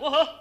我喝。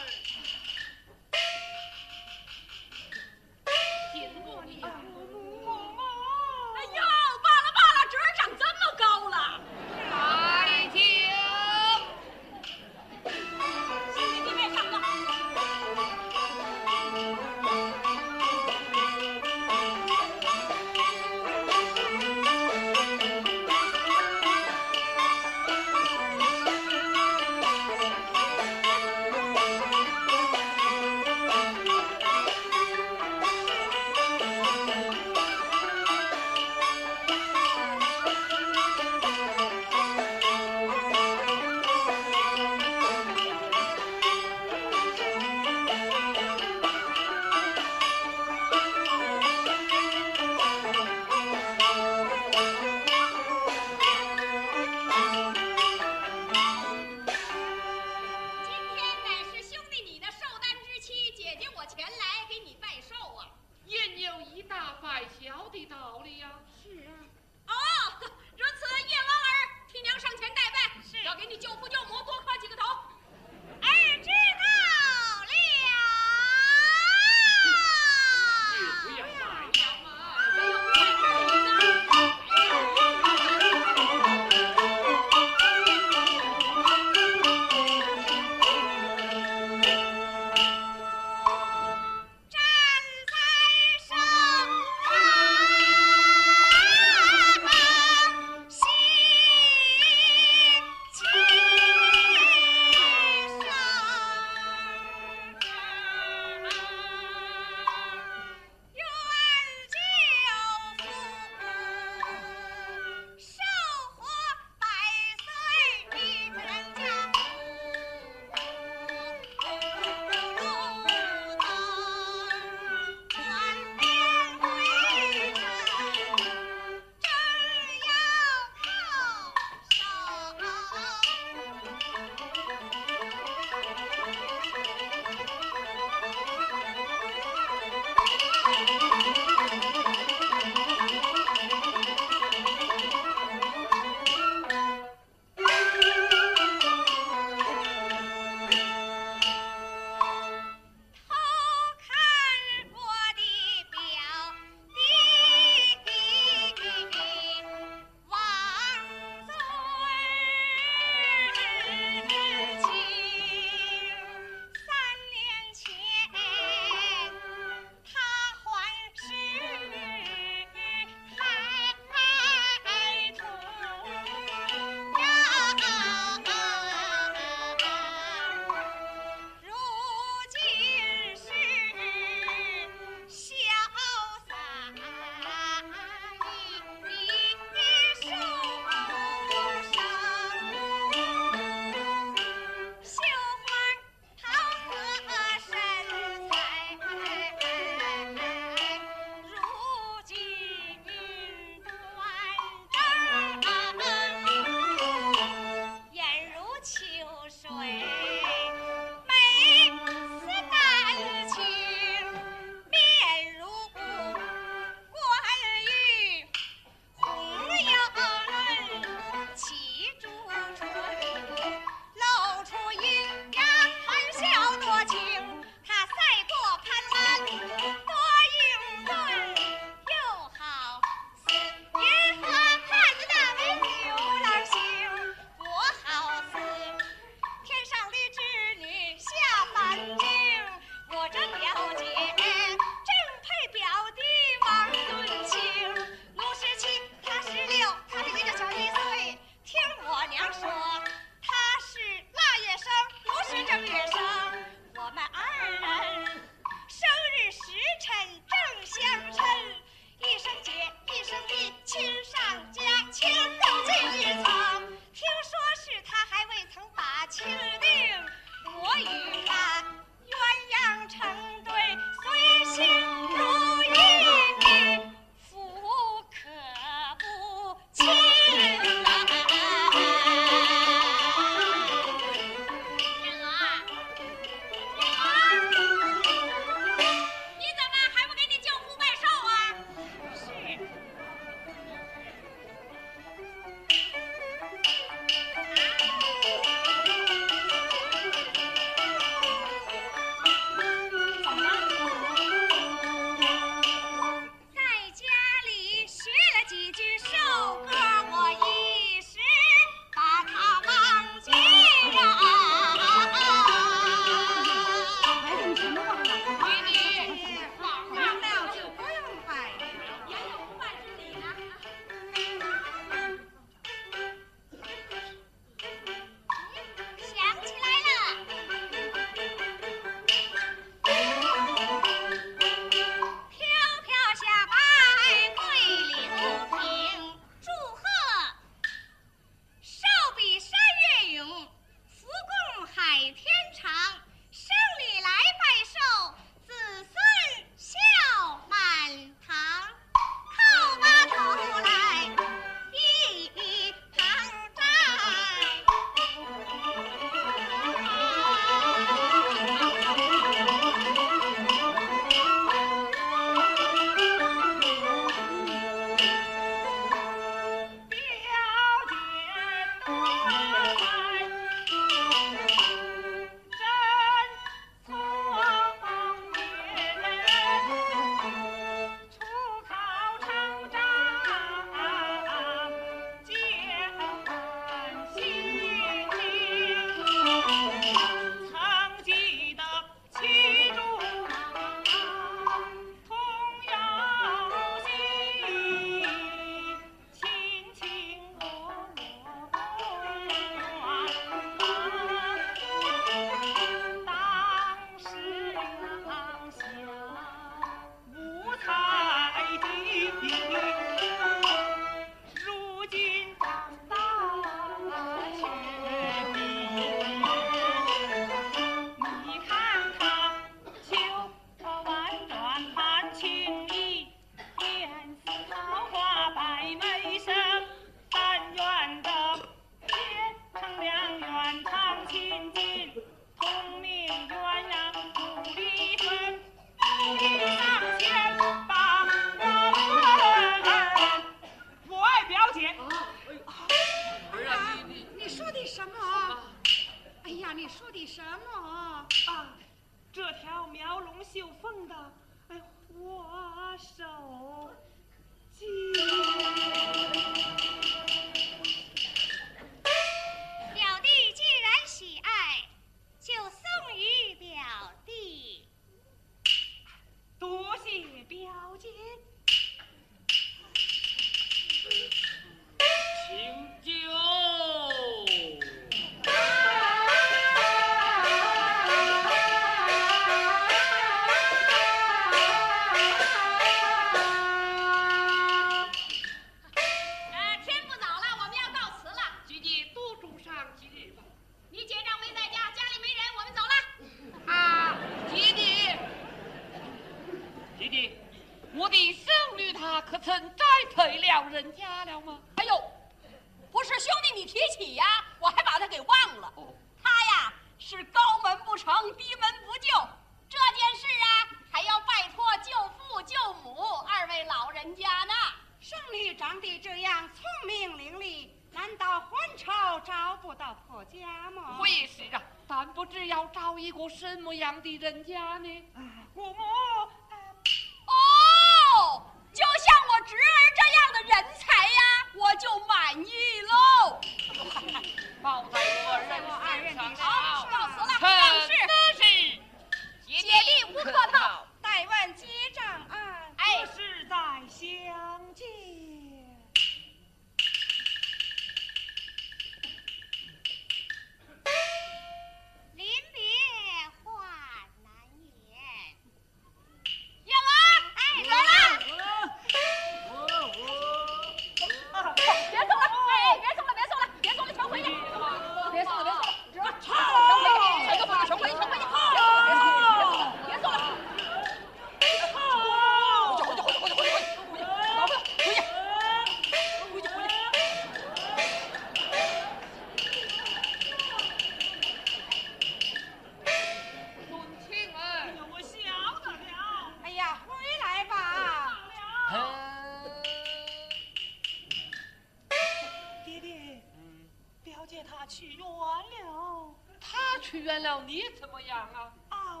他去远了，你怎么样啊？啊，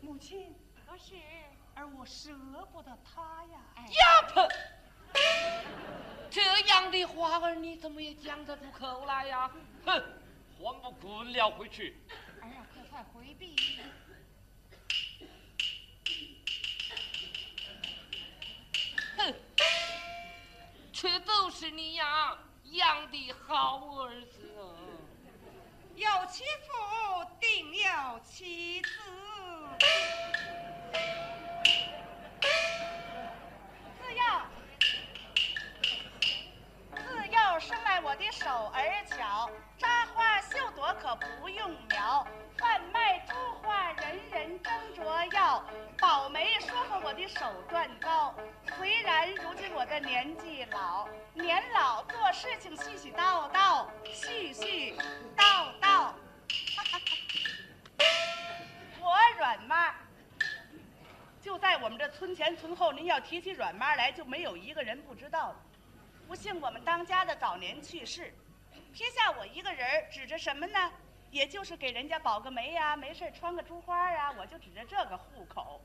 母亲，可是而我舍不得他呀。呀呸！这样的话儿你怎么也讲得出口来呀？哼，还不滚了回去！儿啊，快快回避。哼，却都是你呀养的好儿子啊！有其父，定有其子。自幼，自幼生来我的手儿巧，扎花绣我的手段高。虽然如今我的年纪老，年老做事情絮絮叨叨，絮絮叨叨。我阮妈就在我们这村前村后，您要提起阮妈来，就没有一个人不知道的。不幸我们当家的早年去世，撇下我一个人儿，指着什么呢？也就是给人家保个媒呀、没事儿穿个珠花啊，我就指着这个户口。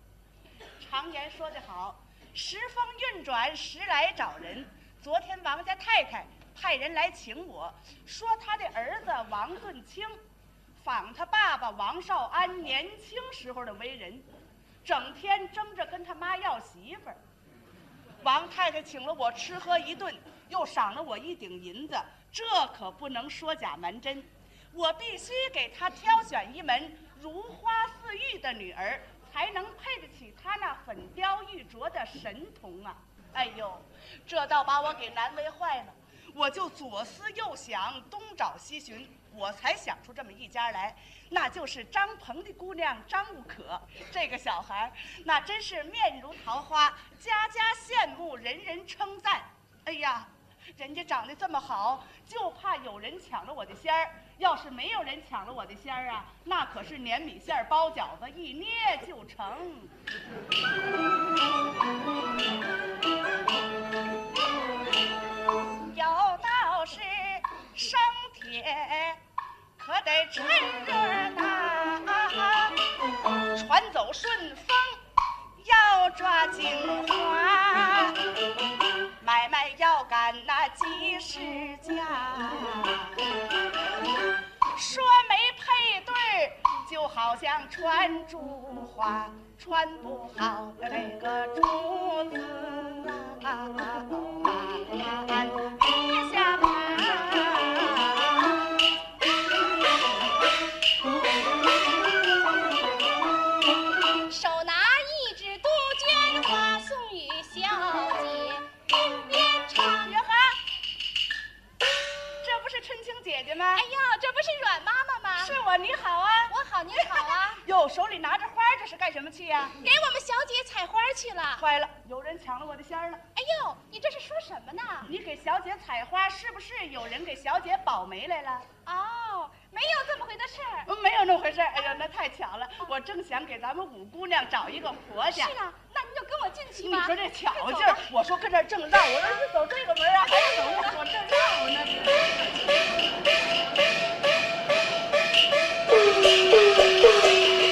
常言说得好，时风运转，时来找人。昨天王家太太派人来请我，说他的儿子王顿清仿他爸爸王少安年轻时候的为人，整天争着跟他妈要媳妇儿。王太太请了我吃喝一顿，又赏了我一顶银子，这可不能说假瞒真。我必须给他挑选一门如花似玉的女儿，才能配得起他那粉雕玉琢的神童啊！哎呦，这倒把我给难为坏了。我就左思右想，东找西寻，我才想出这么一家来，那就是张鹏的姑娘张可。这个小孩那真是面如桃花，家家羡慕，人人称赞。哎呀，人家长得这么好，就怕有人抢了我的仙儿。要是没有人抢了我的仙儿啊，那可是粘米线包饺子，一捏就成。有道是生铁可得趁热打，船走顺风要抓精华，买卖要赶那及时价。说没配对儿，就好像穿珠花，穿不好那个珠子啊，别下的仙儿了。哎呦你这是说什么呢？你给小姐采花是不是有人给小姐保媒来了？哦没有这么回的事儿。没有那么回事哎呀那太巧了我正想给咱们五姑娘找一个婆家。是啊那您就跟我进去吧。你说这巧劲儿我说跟这儿正绕我说是走这个门啊。还是走那个门我正绕呢？